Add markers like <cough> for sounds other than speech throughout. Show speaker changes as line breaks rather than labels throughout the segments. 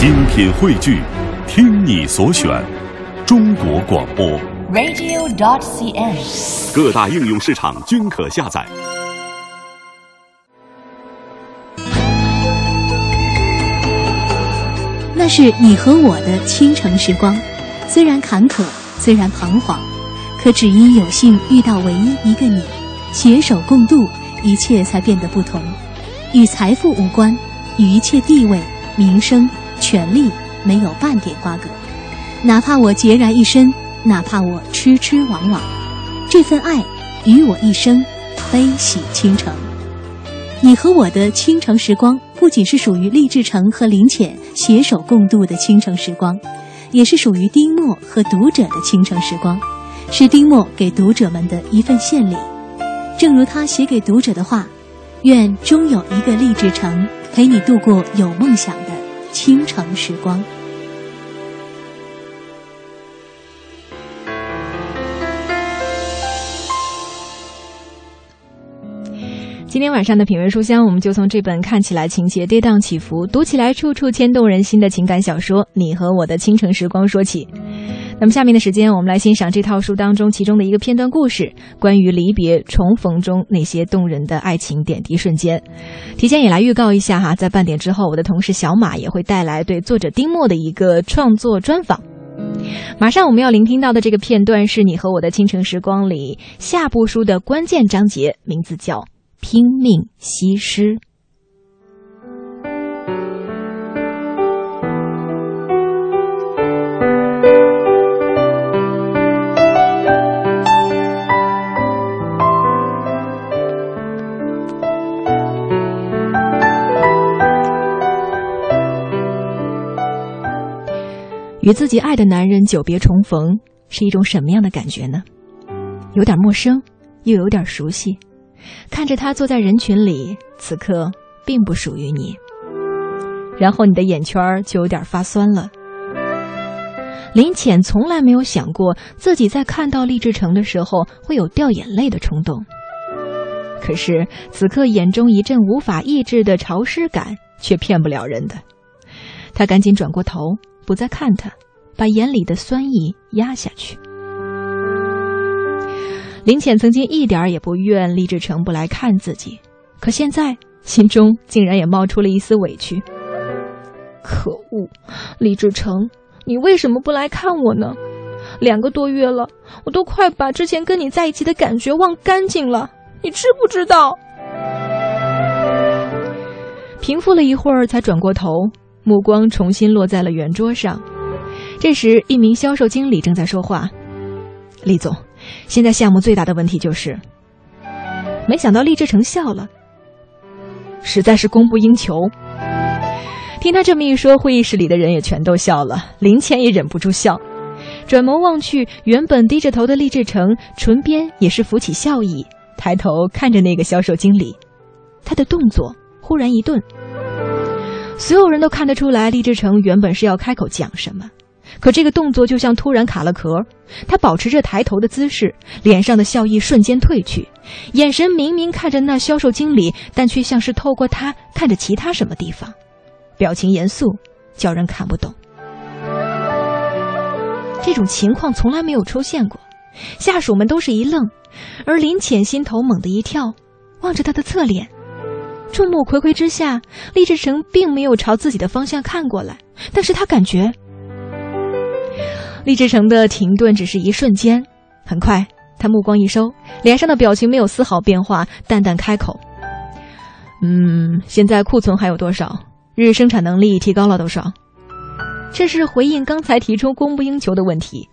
精品汇聚，听你所选，中国广播。
radio.dot.cn，。
各大应用市场均可下载。
那是你和我的倾城时光，虽然坎坷，虽然彷徨，可只因有幸遇到唯一一个你，携手共度，一切才变得不同。与财富无关，与一切地位、名声、权利没有半点瓜葛。哪怕我孑然一身，哪怕我痴痴往往，这份爱与我一生，悲喜倾城。你和我的倾城时光，不仅是属于励志成和林浅携手共度的倾城时光，也是属于丁墨和读者的倾城时光，是丁墨给读者们的一份献礼。正如他写给读者的话：“愿终有一个励志成陪你度过有梦想的倾城时光。”
今天晚上的品味书香，我们就从这本看起来情节跌宕起伏、读起来处处牵动人心的情感小说《你和我的倾城时光》说起。那么下面的时间，我们来欣赏这套书当中其中的一个片段故事，关于离别重逢中那些动人的爱情点滴瞬间。提前也来预告一下哈，在半点之后，我的同事小马也会带来对作者丁墨的一个创作专访。马上我们要聆听到的这个片段是你和我的倾城时光里下部书的关键章节，名字叫。拼命西施。与自己爱的男人久别重逢，是一种什么样的感觉呢？有点陌生，又有点熟悉。看着他坐在人群里，此刻并不属于你，然后你的眼圈就有点发酸了。林浅从来没有想过自己在看到厉志成的时候会有掉眼泪的冲动，可是此刻眼中一阵无法抑制的潮湿感却骗不了人的。他赶紧转过头，不再看他，把眼里的酸意压下去。林浅曾经一点也不怨厉志成不来看自己，可现在心中竟然也冒出了一丝委屈。可恶，厉志成，你为什么不来看我呢？两个多月了，我都快把之前跟你在一起的感觉忘干净了，你知不知道？平复了一会儿，才转过头，目光重新落在了圆桌上。这时，一名销售经理正在说话：“厉总。”现在项目最大的问题就是，没想到厉志成笑了，实在是供不应求。听他这么一说，会议室里的人也全都笑了，林倩也忍不住笑，转眸望去，原本低着头的厉志成唇边也是浮起笑意，抬头看着那个销售经理，他的动作忽然一顿，所有人都看得出来，厉志成原本是要开口讲什么。可这个动作就像突然卡了壳，他保持着抬头的姿势，脸上的笑意瞬间褪去，眼神明明看着那销售经理，但却像是透过他看着其他什么地方，表情严肃，叫人看不懂。这种情况从来没有出现过，下属们都是一愣，而林浅心头猛地一跳，望着他的侧脸，众目睽睽之下，厉志成并没有朝自己的方向看过来，但是他感觉。厉志成的停顿只是一瞬间，很快，他目光一收，脸上的表情没有丝毫变化，淡淡开口：“嗯，现在库存还有多少？日生产能力提高了多少？”这是回应刚才提出供不应求的问题。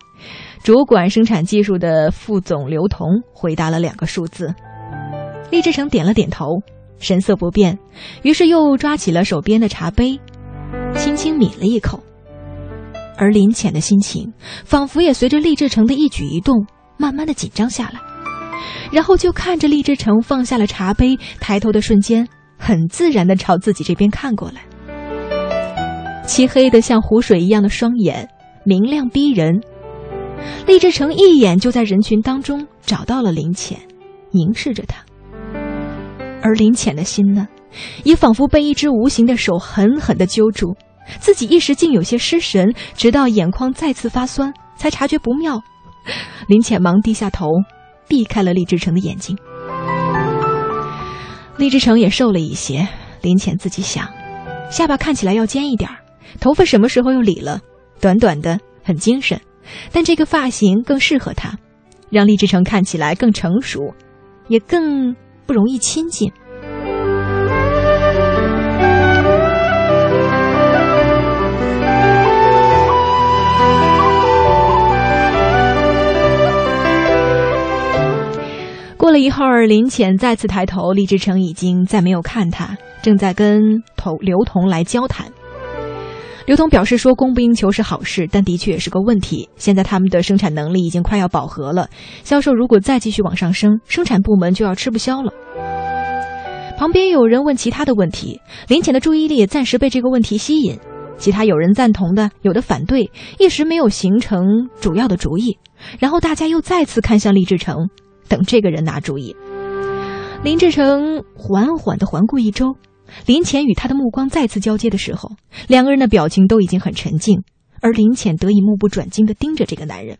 主管生产技术的副总刘彤回答了两个数字。厉志成点了点头，神色不变，于是又抓起了手边的茶杯，轻轻抿了一口。而林浅的心情，仿佛也随着厉志成的一举一动，慢慢的紧张下来。然后就看着厉志成放下了茶杯，抬头的瞬间，很自然的朝自己这边看过来。漆黑的像湖水一样的双眼，明亮逼人。厉志成一眼就在人群当中找到了林浅，凝视着他。而林浅的心呢，也仿佛被一只无形的手狠狠的揪住。自己一时竟有些失神，直到眼眶再次发酸，才察觉不妙。林浅忙低下头，避开了厉志成的眼睛。厉志成也瘦了一些，林浅自己想，下巴看起来要尖一点儿，头发什么时候又理了？短短的，很精神，但这个发型更适合他，让厉志成看起来更成熟，也更不容易亲近。过了一会儿，林浅再次抬头，李志成已经再没有看他，正在跟头刘同来交谈。刘同表示说，供不应求是好事，但的确也是个问题。现在他们的生产能力已经快要饱和了，销售如果再继续往上升，生产部门就要吃不消了。旁边有人问其他的问题，林浅的注意力也暂时被这个问题吸引。其他有人赞同的，有的反对，一时没有形成主要的主意。然后大家又再次看向厉志成。等这个人拿主意。林志成缓缓地环顾一周，林浅与他的目光再次交接的时候，两个人的表情都已经很沉静，而林浅得以目不转睛地盯着这个男人。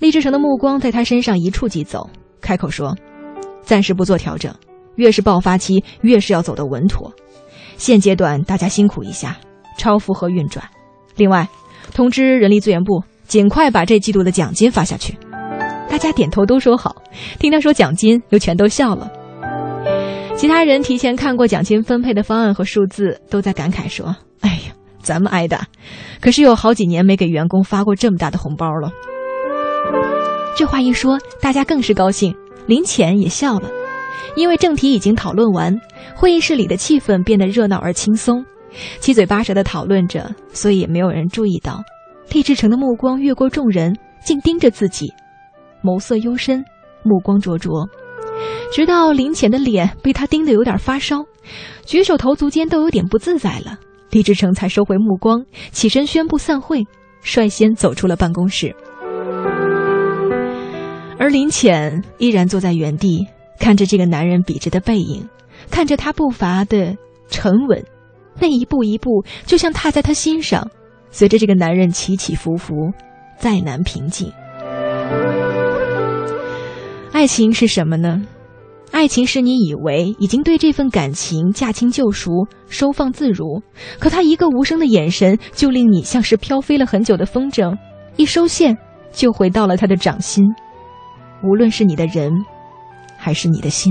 厉志成的目光在他身上一触即走，开口说：“暂时不做调整，越是爆发期，越是要走得稳妥。现阶段大家辛苦一下，超负荷运转。另外，通知人力资源部，尽快把这季度的奖金发下去。”大家点头都说好，听他说奖金，又全都笑了。其他人提前看过奖金分配的方案和数字，都在感慨说：“哎呀，咱们挨打，可是有好几年没给员工发过这么大的红包了。”这话一说，大家更是高兴，林浅也笑了，因为正题已经讨论完，会议室里的气氛变得热闹而轻松，七嘴八舌的讨论着，所以也没有人注意到，厉志成的目光越过众人，竟盯着自己。眸色幽深，目光灼灼，直到林浅的脸被他盯得有点发烧，举手投足间都有点不自在了。李志成才收回目光，起身宣布散会，率先走出了办公室。而林浅依然坐在原地，看着这个男人笔直的背影，看着他步伐的沉稳，那一步一步就像踏在他心上，随着这个男人起起伏伏，再难平静。爱情是什么呢？爱情是你以为已经对这份感情驾轻就熟、收放自如，可他一个无声的眼神，就令你像是飘飞了很久的风筝，一收线就回到了他的掌心。无论是你的人，还是你的心。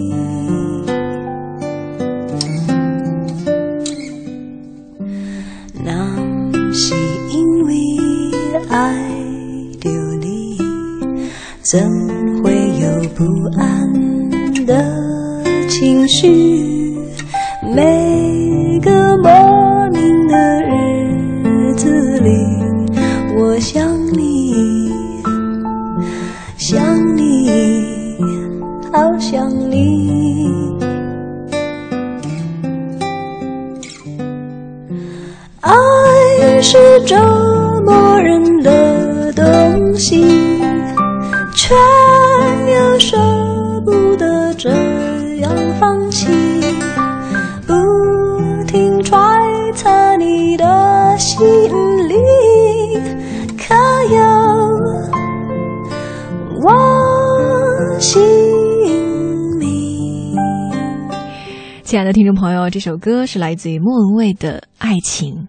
怎会有不安的情绪？这样放弃不停揣测你的
心理可有我姓名
亲爱的听众朋友这首歌是来自于莫文蔚的爱情。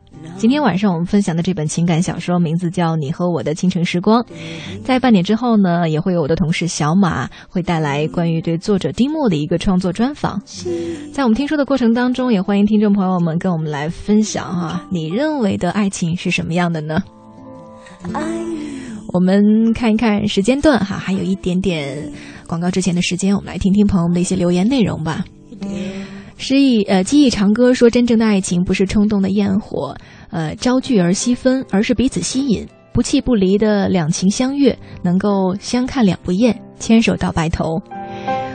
今天晚上我们分享的这本情感小说名字叫《你和我的倾城时光》。在半点之后呢，也会有我的同事小马会带来关于对作者丁墨的一个创作专访。在我们听说的过程当中，也欢迎听众朋友们跟我们来分享哈，你认为的爱情是什么样的呢？我们看一看时间段哈，还有一点点广告之前的时间，我们来听听朋友们的一些留言内容吧。诗意呃，记忆长歌说，真正的爱情不是冲动的焰火，呃，朝聚而夕分，而是彼此吸引，不弃不离的两情相悦，能够相看两不厌，牵手到白头。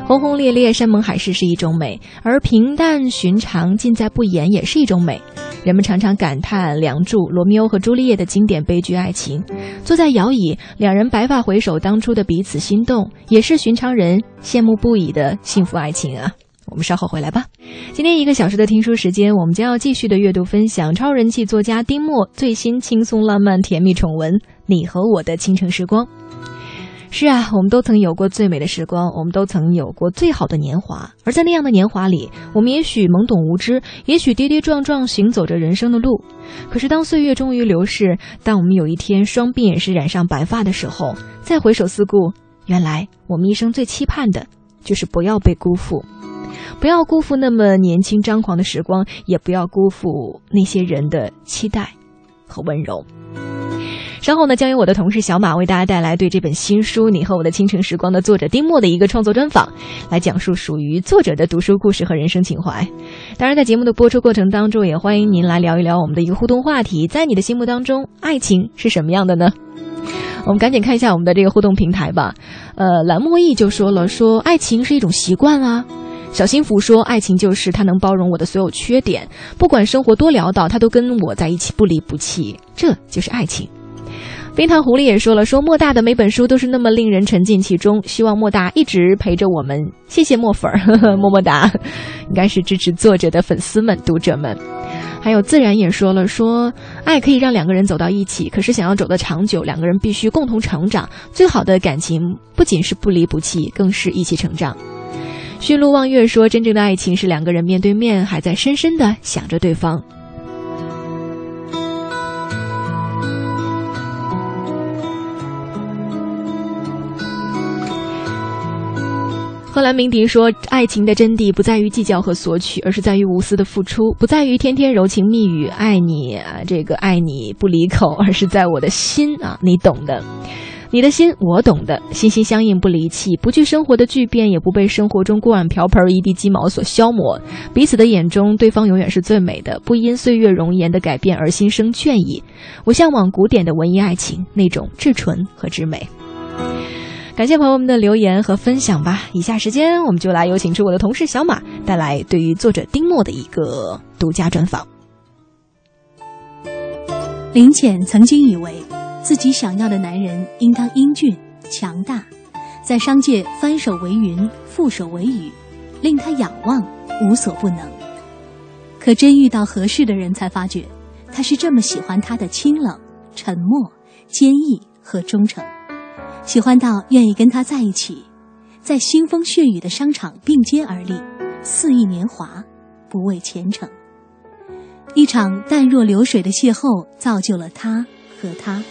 轰轰烈烈、山盟海誓是一种美，而平淡寻常、尽在不言也是一种美。人们常常感叹《梁祝》罗密欧和朱丽叶的经典悲剧爱情。坐在摇椅，两人白发回首当初的彼此心动，也是寻常人羡慕不已的幸福爱情啊。我们稍后回来吧。今天一个小时的听书时间，我们将要继续的阅读分享超人气作家丁墨最新轻松浪漫甜蜜宠文《你和我的倾城时光》。是啊，我们都曾有过最美的时光，我们都曾有过最好的年华。而在那样的年华里，我们也许懵懂无知，也许跌跌撞撞行走着人生的路。可是当岁月终于流逝，当我们有一天双鬓也是染上白发的时候，再回首四顾，原来我们一生最期盼的，就是不要被辜负。不要辜负那么年轻张狂的时光，也不要辜负那些人的期待和温柔。稍后呢，将由我的同事小马为大家带来对这本新书《你和我的倾城时光》的作者丁墨的一个创作专访，来讲述属于作者的读书故事和人生情怀。当然，在节目的播出过程当中，也欢迎您来聊一聊我们的一个互动话题：在你的心目当中，爱情是什么样的呢？我们赶紧看一下我们的这个互动平台吧。呃，蓝墨意就说了，说爱情是一种习惯啊。小幸福说，爱情就是他能包容我的所有缺点，不管生活多潦倒，他都跟我在一起不离不弃，这就是爱情。冰糖狐狸也说了，说莫大的每本书都是那么令人沉浸其中，希望莫大一直陪着我们。谢谢莫粉儿，么么哒，应该是支持作者的粉丝们、读者们。还有自然也说了，说爱可以让两个人走到一起，可是想要走得长久，两个人必须共同成长。最好的感情不仅是不离不弃，更是一起成长。驯鹿望月说，真正的爱情是两个人面对面，还在深深的想着对方。赫兰明迪说：“爱情的真谛不在于计较和索取，而是在于无私的付出；不在于天天柔情蜜语，爱你啊，这个爱你不离口，而是在我的心啊，你懂的。你的心我懂的，心心相印不离弃，不惧生活的巨变，也不被生活中锅碗瓢盆一地鸡毛所消磨。彼此的眼中，对方永远是最美的，不因岁月容颜的改变而心生倦意。我向往古典的文艺爱情，那种至纯和至美。”感谢朋友们的留言和分享吧。以下时间，我们就来有请出我的同事小马，带来对于作者丁墨的一个独家专访。
林浅曾经以为，自己想要的男人应当英俊、强大，在商界翻手为云，覆手为雨，令他仰望，无所不能。可真遇到合适的人，才发觉，他是这么喜欢他的清冷、沉默、坚毅和忠诚。喜欢到愿意跟他在一起，在腥风血雨的商场并肩而立，肆意年华，不畏前程。一场淡若流水的邂逅，造就了他和他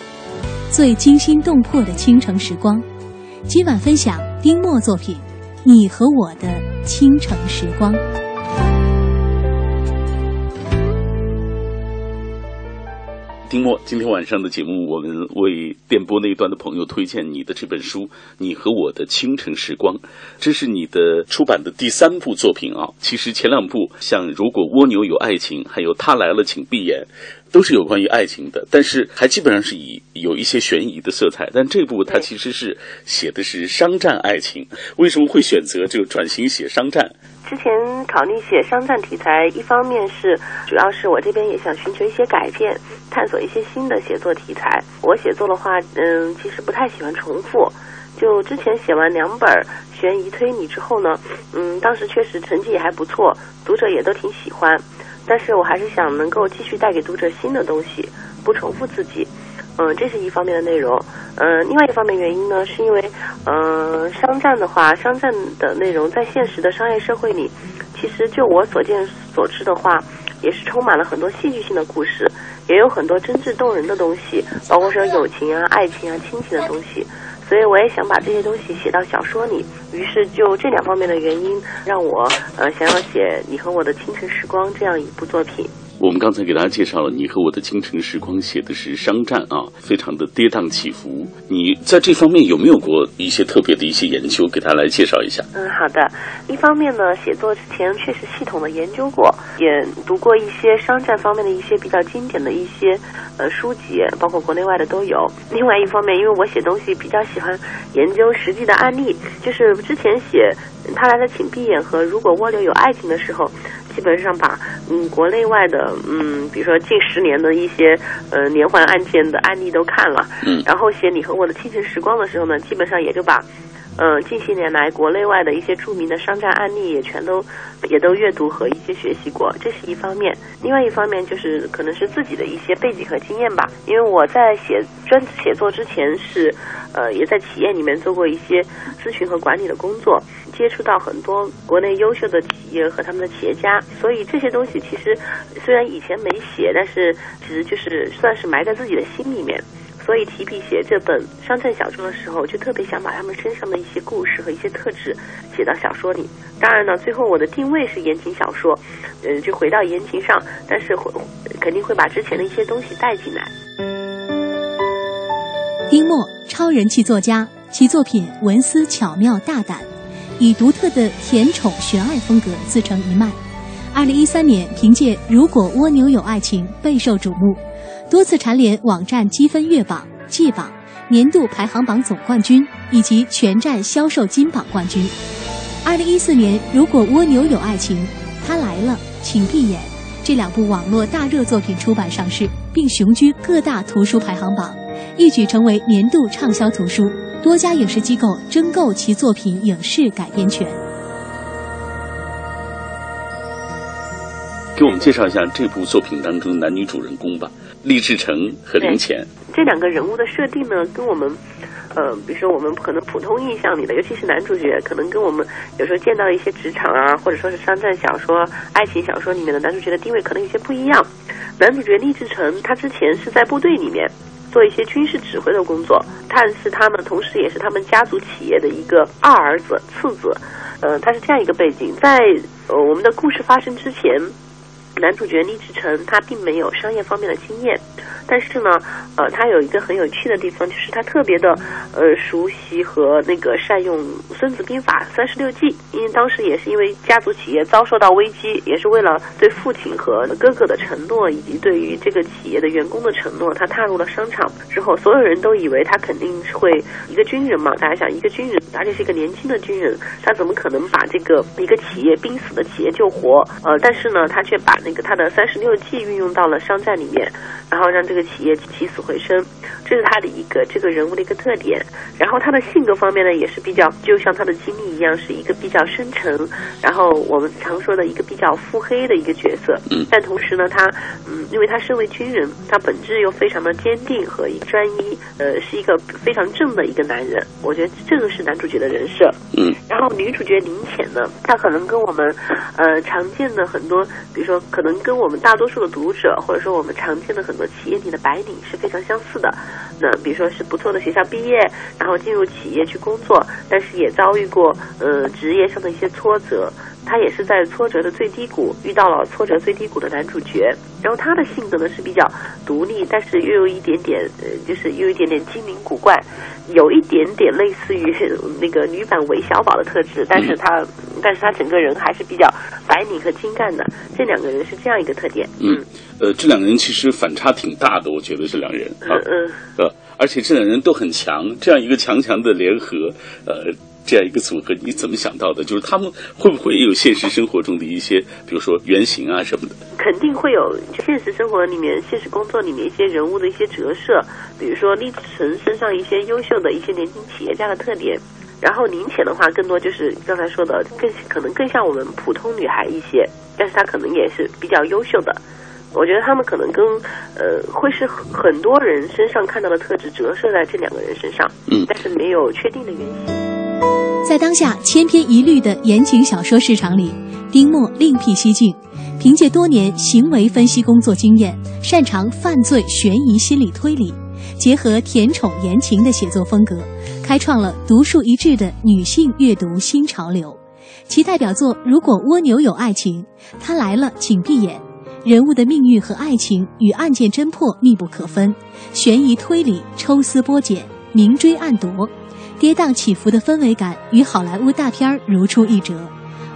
最惊心动魄的倾城时光。今晚分享丁墨作品《你和我的倾城时光》。
丁墨，今天晚上的节目，我们为电波那一端的朋友推荐你的这本书《你和我的倾城时光》，这是你的出版的第三部作品啊。其实前两部像《如果蜗牛有爱情》，还有《他来了，请闭眼》，都是有关于爱情的，但是还基本上是以有一些悬疑的色彩。但这部它其实是写的是商战爱情，为什么会选择就转型写商战？
之前考虑写商战题材，一方面是主要是我这边也想寻求一些改变，探索一些新的写作题材。我写作的话，嗯，其实不太喜欢重复。就之前写完两本悬疑推理之后呢，嗯，当时确实成绩也还不错，读者也都挺喜欢。但是我还是想能够继续带给读者新的东西，不重复自己。嗯，这是一方面的内容。嗯，另外一方面原因呢，是因为，嗯，商战的话，商战的内容在现实的商业社会里，其实就我所见所知的话，也是充满了很多戏剧性的故事，也有很多真挚动人的东西，包括说友情啊、爱情啊、亲情的东西。所以我也想把这些东西写到小说里。于是就这两方面的原因，让我呃想要写《你和我的清晨时光》这样一部作品。
我们刚才给大家介绍了你和我的倾城时光，写的是商战啊，非常的跌宕起伏。你在这方面有没有过一些特别的一些研究？给大家来介绍一下。
嗯，好的。一方面呢，写作之前确实系统的研究过，也读过一些商战方面的一些比较经典的一些呃书籍，包括国内外的都有。另外一方面，因为我写东西比较喜欢研究实际的案例，就是之前写他来了请闭眼和如果蜗牛有爱情的时候。基本上把嗯国内外的嗯比如说近十年的一些呃连环案件的案例都看了，
嗯，
然后写你和我的清晨时光的时候呢，基本上也就把呃近些年来国内外的一些著名的商战案例也全都也都阅读和一些学习过，这是一方面。另外一方面就是可能是自己的一些背景和经验吧，因为我在写专职写作之前是呃也在企业里面做过一些咨询和管理的工作。接触到很多国内优秀的企业和他们的企业家，所以这些东西其实虽然以前没写，但是其实就是算是埋在自己的心里面。所以提笔写这本商战小说的时候，就特别想把他们身上的一些故事和一些特质写到小说里。当然呢，最后我的定位是言情小说，嗯，就回到言情上，但是会肯定会把之前的一些东西带进来。
丁墨，超人气作家，其作品文思巧妙大胆。以独特的甜宠悬爱风格自成一脉。二零一三年，凭借《如果蜗牛有爱情》备受瞩目，多次蝉联网站积分月榜、季榜、年度排行榜总冠军以及全站销售金榜冠军。二零一四年，《如果蜗牛有爱情》、《他来了，请闭眼》这两部网络大热作品出版上市，并雄居各大图书排行榜，一举成为年度畅销图书。多家影视机构争购其作品影视改编权。
给我们介绍一下这部作品当中男女主人公吧，厉志成和林浅。
这两个人物的设定呢，跟我们，呃，比如说我们可能普通印象里的，尤其是男主角，可能跟我们有时候见到一些职场啊，或者说是商战小说、爱情小说里面的男主角的地位，可能有些不一样。男主角厉志成，他之前是在部队里面。做一些军事指挥的工作，他是他们，同时也是他们家族企业的一个二儿子、次子，呃，他是这样一个背景。在呃我们的故事发生之前，男主角李志成他并没有商业方面的经验。但是呢，呃，他有一个很有趣的地方，就是他特别的，呃，熟悉和那个善用《孙子兵法》三十六计。因为当时也是因为家族企业遭受到危机，也是为了对父亲和哥哥的承诺，以及对于这个企业的员工的承诺，他踏入了商场之后，所有人都以为他肯定是会一个军人嘛。大家想，一个军人，而且是一个年轻的军人，他怎么可能把这个一个企业濒死的企业救活？呃，但是呢，他却把那个他的三十六计运用到了商战里面，然后让这。企业起死回生，这是他的一个这个人物的一个特点。然后他的性格方面呢，也是比较就像他的经历一样，是一个比较深沉，然后我们常说的一个比较腹黑的一个角色。
嗯。
但同时呢，他嗯，因为他身为军人，他本质又非常的坚定和专一，呃，是一个非常正的一个男人。我觉得这个是男主角的人设。
嗯。
然后女主角林浅呢，她可能跟我们呃常见的很多，比如说可能跟我们大多数的读者，或者说我们常见的很多企业。你的白领是非常相似的，那比如说是不错的学校毕业，然后进入企业去工作，但是也遭遇过呃职业上的一些挫折。他也是在挫折的最低谷遇到了挫折最低谷的男主角，然后他的性格呢是比较独立，但是又有一点点呃，就是又有一点点精灵古怪，有一点点类似于那个女版韦小宝的特质，但是他但是他整个人还是比较白领和精干的。这两个人是这样一个特点。
嗯，呃，这两个人其实反差挺大的，我觉得这两人
啊，嗯，
呃，而且这两人都很强，这样一个强强的联合，呃。这样一个组合，你怎么想到的？就是他们会不会有现实生活中的一些，比如说原型啊什么的？
肯定会有，就现实生活里面、现实工作里面一些人物的一些折射，比如说厉志成身上一些优秀的一些年轻企业家的特点，然后林浅的话，更多就是刚才说的，更可能更像我们普通女孩一些，但是她可能也是比较优秀的。我觉得他们可能跟呃会是很多人身上看到的特质折射在这两个人身上，
嗯，
但是没有确定的原型。
在当下千篇一律的言情小说市场里，丁墨另辟蹊径，凭借多年行为分析工作经验，擅长犯罪悬疑心理推理，结合甜宠言情的写作风格，开创了独树一帜的女性阅读新潮流。其代表作《如果蜗牛有爱情》，他来了，请闭眼。人物的命运和爱情与案件侦破密不可分，悬疑推理抽丝剥茧，明追暗夺，跌宕起伏的氛围感与好莱坞大片如出一辙。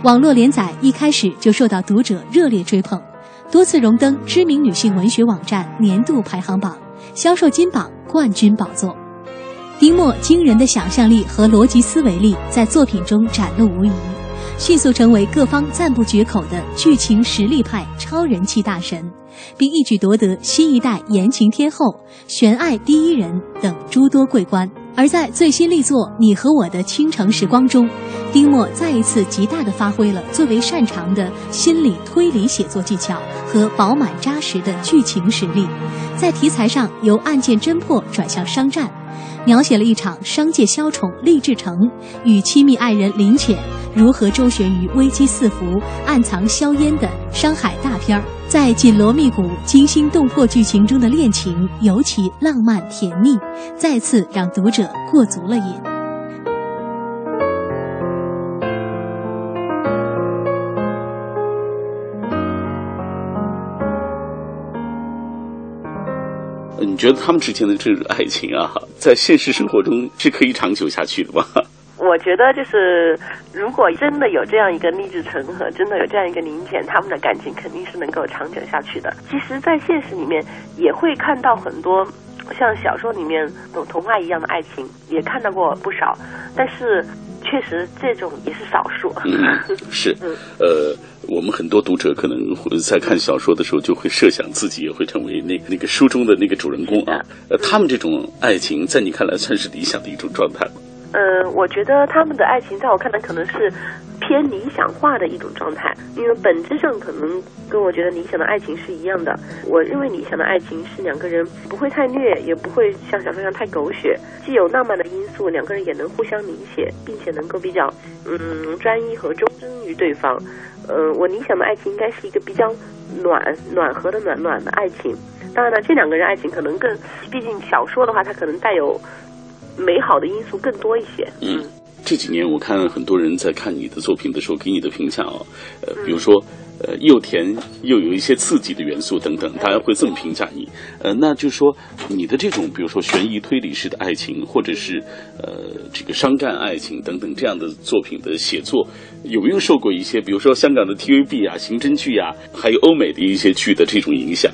网络连载一开始就受到读者热烈追捧，多次荣登知名女性文学网站年度排行榜，销售金榜冠军宝座。丁墨惊人的想象力和逻辑思维力在作品中展露无遗。迅速成为各方赞不绝口的剧情实力派超人气大神，并一举夺得新一代言情天后、悬爱第一人等诸多桂冠。而在最新力作《你和我的倾城时光》中，丁墨再一次极大的发挥了最为擅长的心理推理写作技巧和饱满扎实的剧情实力，在题材上由案件侦破转向商战，描写了一场商界枭宠厉志成与亲密爱人林浅。如何周旋于危机四伏、暗藏硝烟的商海大片儿，在紧锣密鼓、惊心动魄剧情中的恋情尤其浪漫甜蜜，再次让读者过足了瘾。
觉得他们之间的这种爱情啊，<laughs> 在现实生活中是可以长久下去的吗？<laughs>
我觉得就是，如果真的有这样一个励志成和真的有这样一个林浅，他们的感情肯定是能够长久下去的。其实，在现实里面也会看到很多像小说里面童童话一样的爱情，也看到过不少。但是，确实这种也是少数。
嗯，是。呃，我们很多读者可能在看小说的时候，就会设想自己也会成为那那个书中的那个主人公啊。呃，他们这种爱情，在你看来算是理想的一种状态吗？
呃，我觉得他们的爱情在我看来可能是偏理想化的一种状态，因为本质上可能跟我觉得理想的爱情是一样的。我认为理想的爱情是两个人不会太虐，也不会像小说一样太狗血，既有浪漫的因素，两个人也能互相理解，并且能够比较嗯专一和忠贞于对方。呃，我理想的爱情应该是一个比较暖暖和的暖暖的爱情。当然了，这两个人爱情可能更，毕竟小说的话，它可能带有。美好的因素更多一些。
嗯，这几年我看很多人在看你的作品的时候给你的评价啊，呃，比如说，呃，又甜又有一些刺激的元素等等，大家会这么评价你。呃，那就是说你的这种，比如说悬疑推理式的爱情，或者是呃这个商战爱情等等这样的作品的写作，有没有受过一些，比如说香港的 TVB 啊、刑侦剧啊，还有欧美的一些剧的这种影响？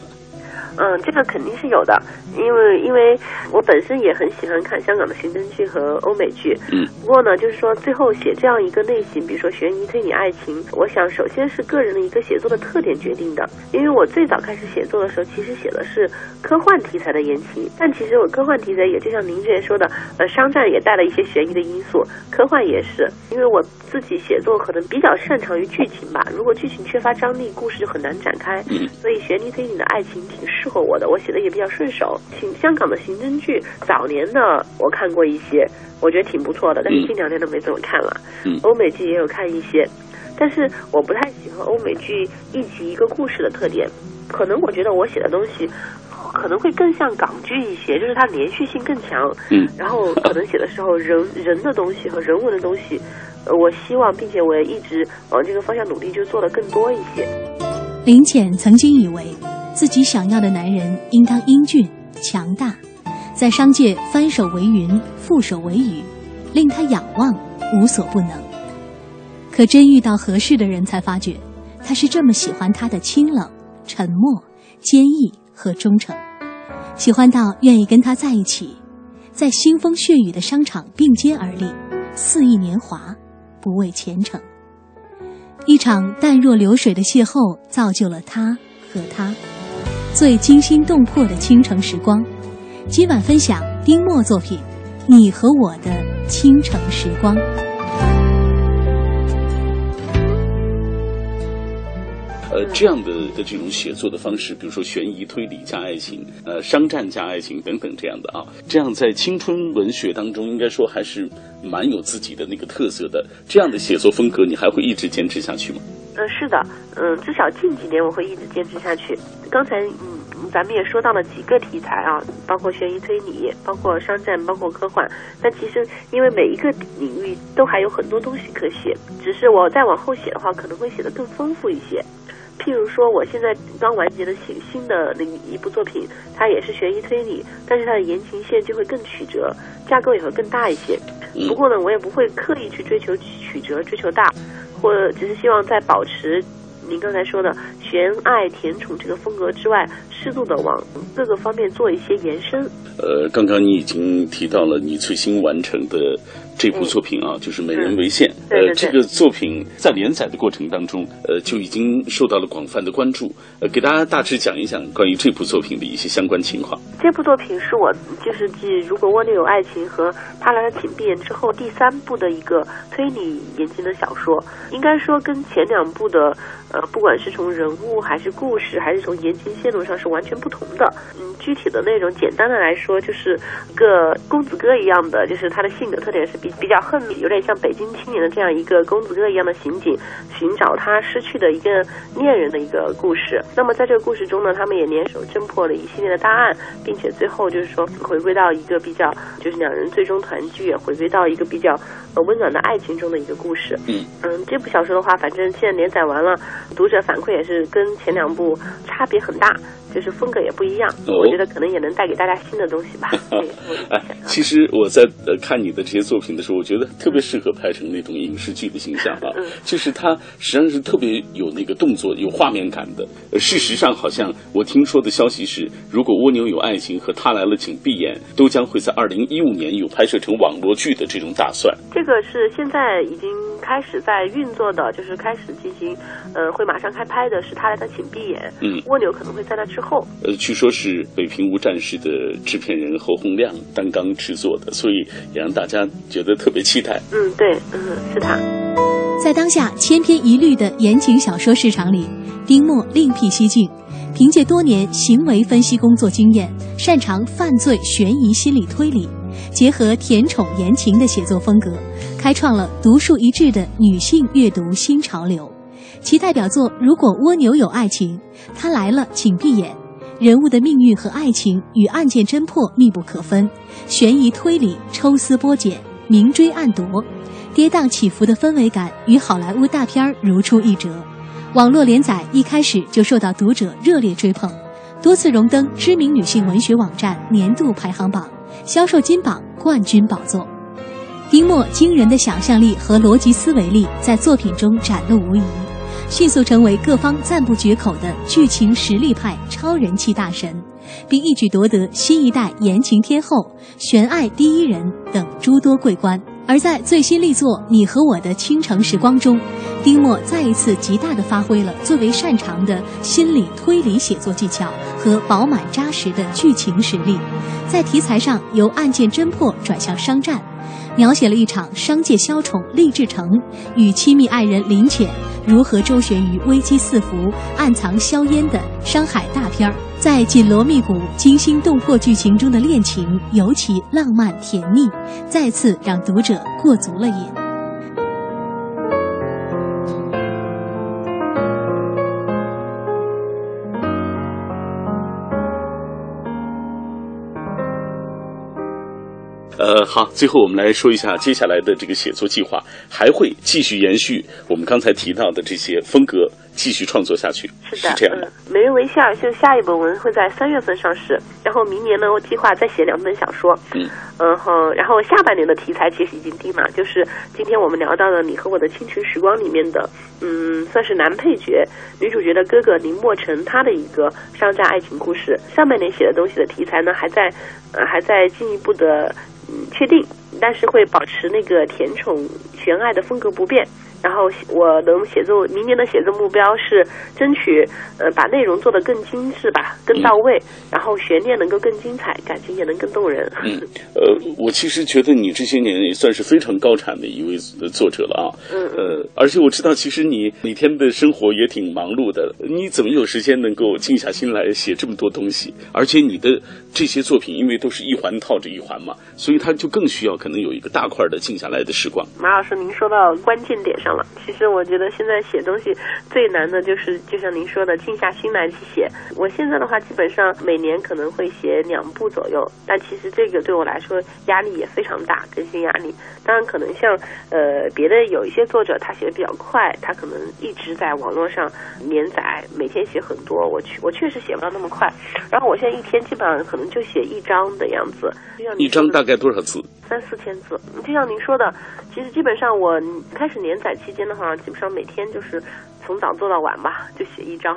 嗯，这个肯定是有的，因为因为我本身也很喜欢看香港的刑侦剧和欧美剧。
嗯。
不过呢，就是说最后写这样一个类型，比如说悬疑、推理、爱情，我想首先是个人的一个写作的特点决定的。因为我最早开始写作的时候，其实写的是科幻题材的言情，但其实我科幻题材也就像您之前说的，呃，商战也带了一些悬疑的因素，科幻也是。因为我自己写作可能比较擅长于剧情吧，如果剧情缺乏张力，故事就很难展开。
嗯。
所以悬疑推理的爱情挺适合我的，我写的也比较顺手。请香港的刑侦剧，早年的我看过一些，我觉得挺不错的，但是近两年都没怎么看了。
嗯。
欧美剧也有看一些，但是我不太喜欢欧美剧一集一个故事的特点，可能我觉得我写的东西可能会更像港剧一些，就是它连续性更强。
嗯。
然后可能写的时候人人的东西和人文的东西。呃，我希望，并且我也一直往这个方向努力，就做的更多一些。
林浅曾经以为自己想要的男人应当英俊、强大，在商界翻手为云，覆手为雨，令他仰望，无所不能。可真遇到合适的人，才发觉他是这么喜欢他的清冷、沉默、坚毅和忠诚，喜欢到愿意跟他在一起，在腥风血雨的商场并肩而立，肆意年华。不畏前程，一场淡若流水的邂逅，造就了他和他最惊心动魄的倾城时光。今晚分享丁墨作品《你和我的倾城时光》。
呃，这样的的这种写作的方式，比如说悬疑推理加爱情，呃，商战加爱情等等这样的啊，这样在青春文学当中，应该说还是蛮有自己的那个特色的。这样的写作风格，你还会一直坚持下去吗？
嗯，是的，嗯，至少近几年我会一直坚持下去。刚才嗯，咱们也说到了几个题材啊，包括悬疑推理，包括商战，包括科幻。那其实因为每一个领域都还有很多东西可写，只是我再往后写的话，可能会写得更丰富一些。譬如说，我现在刚完结的新新的那一部作品，它也是悬疑推理，但是它的言情线就会更曲折，架构也会更大一些。不过呢，我也不会刻意去追求曲折，追求大。或者只是希望在保持您刚才说的悬爱甜宠这个风格之外，适度的往各个方面做一些延伸。
呃，刚刚你已经提到了你最新完成的。这部作品啊，就是《美人为馅》。
呃，
这个作品在连载的过程当中，呃，就已经受到了广泛的关注。呃，给大家大致讲一讲关于这部作品的一些相关情况。
这部作品是我就是继《如果蜗牛有爱情》和《他来了请闭眼》之后第三部的一个推理言情的小说。应该说，跟前两部的呃，不管是从人物还是故事，还是从言情线路上是完全不同的。嗯，具体的内容，简单的来说，就是一个公子哥一样的，就是他的性格特点是比。比较恨，有点像北京青年的这样一个公子哥一样的刑警，寻找他失去的一个恋人的一个故事。那么在这个故事中呢，他们也联手侦破了一系列的大案，并且最后就是说回归到一个比较，就是两人最终团聚，回归到一个比较呃温暖的爱情中的一个故事。
嗯
嗯，这部小说的话，反正现在连载完了，读者反馈也是跟前两部差别很大。就是风格也不一样，我觉得可能也能带给大家新的东西吧。<laughs>
哎，其实我在呃看你的这些作品的时候，我觉得特别适合拍成那种影视剧的形象啊。<laughs> 就是它实际上是特别有那个动作、有画面感的。事实上，好像我听说的消息是，如果蜗牛有爱情和他来了请闭眼，都将会在二零一五年有拍摄成网络剧的这种打算。
这个是现在已经开始在运作的，就是开始进行，呃，会马上开拍的，是他来了请闭眼。
嗯，
蜗牛可能会在那之后。
呃，据说是《北平无战事》的制片人侯洪亮担纲制作的，所以也让大家觉得特别期待。
嗯，对，嗯，是他。
在当下千篇一律的言情小说市场里，丁墨另辟蹊径，凭借多年行为分析工作经验，擅长犯罪悬疑心理推理，结合甜宠言情的写作风格，开创了独树一帜的女性阅读新潮流。其代表作《如果蜗牛有爱情》，他来了，请闭眼。人物的命运和爱情与案件侦破密不可分，悬疑推理、抽丝剥茧、明追暗夺，跌宕起伏的氛围感与好莱坞大片如出一辙。网络连载一开始就受到读者热烈追捧，多次荣登知名女性文学网站年度排行榜，销售金榜冠军宝座。丁墨惊人的想象力和逻辑思维力在作品中展露无遗。迅速成为各方赞不绝口的剧情实力派超人气大神，并一举夺得新一代言情天后、悬爱第一人等诸多桂冠。而在最新力作《你和我的倾城时光》中，丁墨再一次极大地发挥了最为擅长的心理推理写作技巧和饱满扎实的剧情实力，在题材上由案件侦破转向商战。描写了一场商界枭宠厉志成与亲密爱人林浅 <laughs> 如何周旋于危机四伏、暗藏硝烟的商海大片儿，在紧锣密鼓、惊心动魄剧情中的恋情尤其浪漫甜蜜，再次让读者过足了瘾。
呃，好，最后我们来说一下接下来的这个写作计划，还会继续延续我们刚才提到的这些风格，继续创作下去。
是的，是
这样的。
美人微笑就下一本文会在三月份上市，然后明年呢，我计划再写两本小说。
嗯，
嗯后然后下半年的题材其实已经定了，就是今天我们聊到的《你和我的青春时光》里面的，嗯，算是男配角，女主角的哥哥林墨尘他的一个商战爱情故事。上半年写的东西的题材呢，还在，呃，还在进一步的。嗯，确定，但是会保持那个甜宠悬爱的风格不变。然后我能写作明年的写作目标是争取呃把内容做得更精致吧，更到位，然后悬念能够更精彩，感情也能更动人。
嗯，呃，我其实觉得你这些年也算是非常高产的一位作者了啊。
嗯
呃，而且我知道，其实你每天的生活也挺忙碌的，你怎么有时间能够静下心来写这么多东西？而且你的这些作品，因为都是一环套着一环嘛，所以它就更需要可能有一个大块的静下来的时光。
马老师，您说到关键点上了。其实我觉得现在写东西最难的就是，就像您说的，静下心来去写。我现在的话，基本上每年可能会写两部左右，但其实这个对我来说压力也非常大，更新压力。当然，可能像呃别的有一些作者，他写的比较快，他可能一直在网络上连载，每天写很多。我确我确实写不到那么快。然后我现在一天基本上可能就写一张的样子。
一张大概多少字？
三四千字。就像您说的，其实基本上我开始连载期间的话，基本上每天就是从早做到晚吧，就写一张。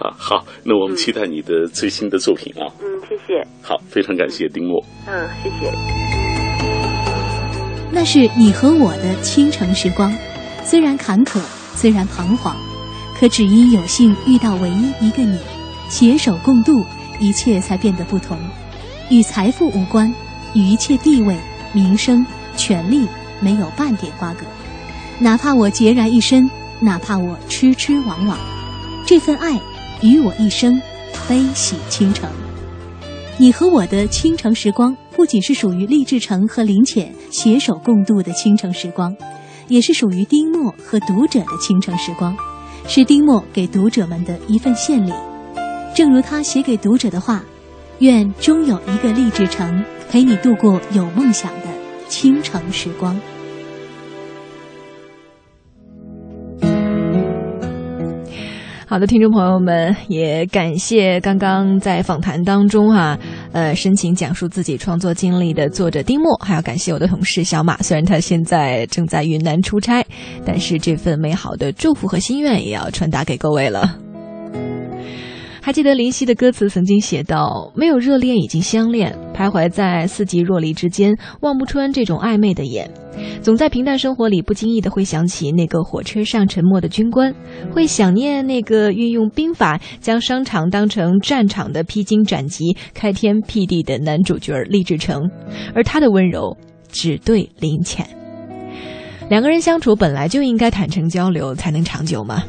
啊，好，那我们期待你的最新的作品啊。
嗯，谢谢。
好，非常感谢丁墨。
嗯，谢谢。
那是你和我的倾城时光，虽然坎坷，虽然彷徨，可只因有幸遇到唯一一个你，携手共度，一切才变得不同。与财富无关，与一切地位、名声、权力没有半点瓜葛。哪怕我孑然一身，哪怕我痴痴往往，这份爱与我一生，悲喜倾城。你和我的倾城时光，不仅是属于励志城和林浅携手共度的倾城时光，也是属于丁墨和读者的倾城时光，是丁墨给读者们的一份献礼。正如他写给读者的话。愿终有一个励志城陪你度过有梦想的倾城时光。
好的，听众朋友们，也感谢刚刚在访谈当中哈，呃，深情讲述自己创作经历的作者丁墨，还要感谢我的同事小马。虽然他现在正在云南出差，但是这份美好的祝福和心愿也要传达给各位了。还记得林夕的歌词曾经写道：“没有热恋已经相恋，徘徊在四季若离之间，望不穿这种暧昧的眼。总在平淡生活里不经意的会想起那个火车上沉默的军官，会想念那个运用兵法将商场当成战场的披荆斩棘、开天辟地的男主角励志成，而他的温柔只对林浅。两个人相处本来就应该坦诚交流，才能长久嘛。”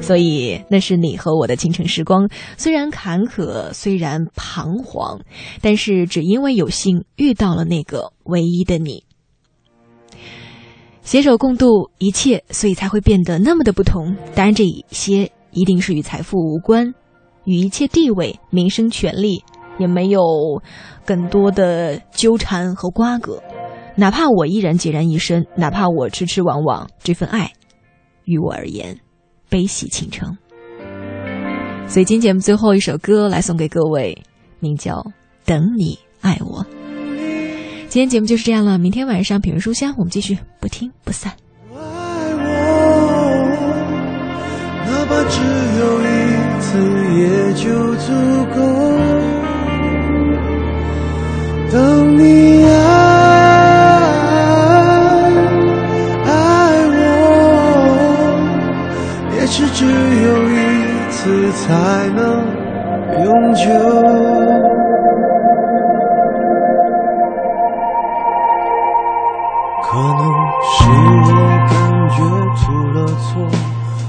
所以，那是你和我的倾城时光。虽然坎坷，虽然彷徨，但是只因为有幸遇到了那个唯一的你，携手共度一切，所以才会变得那么的不同。当然，这一些一定是与财富无关，与一切地位、名声、权利也没有更多的纠缠和瓜葛。哪怕我依然孑然一身，哪怕我痴痴往往，这份爱，于我而言。悲喜倾城，所以今天节目最后一首歌来送给各位，名叫《等你爱我》。今天节目就是这样了，明天晚上品味书香，我们继续不听不散。
爱我，哪怕只有一次也就足够。等你爱。次才能永久。可能是我感觉出了错，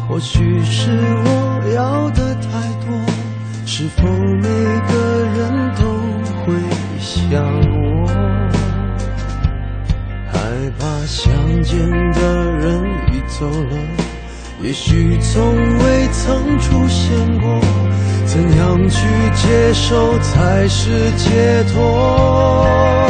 或许是我要的太多。是否每个人都会想我？害怕相见的人已走了。也许从未曾出现过，怎样去接受才是解脱？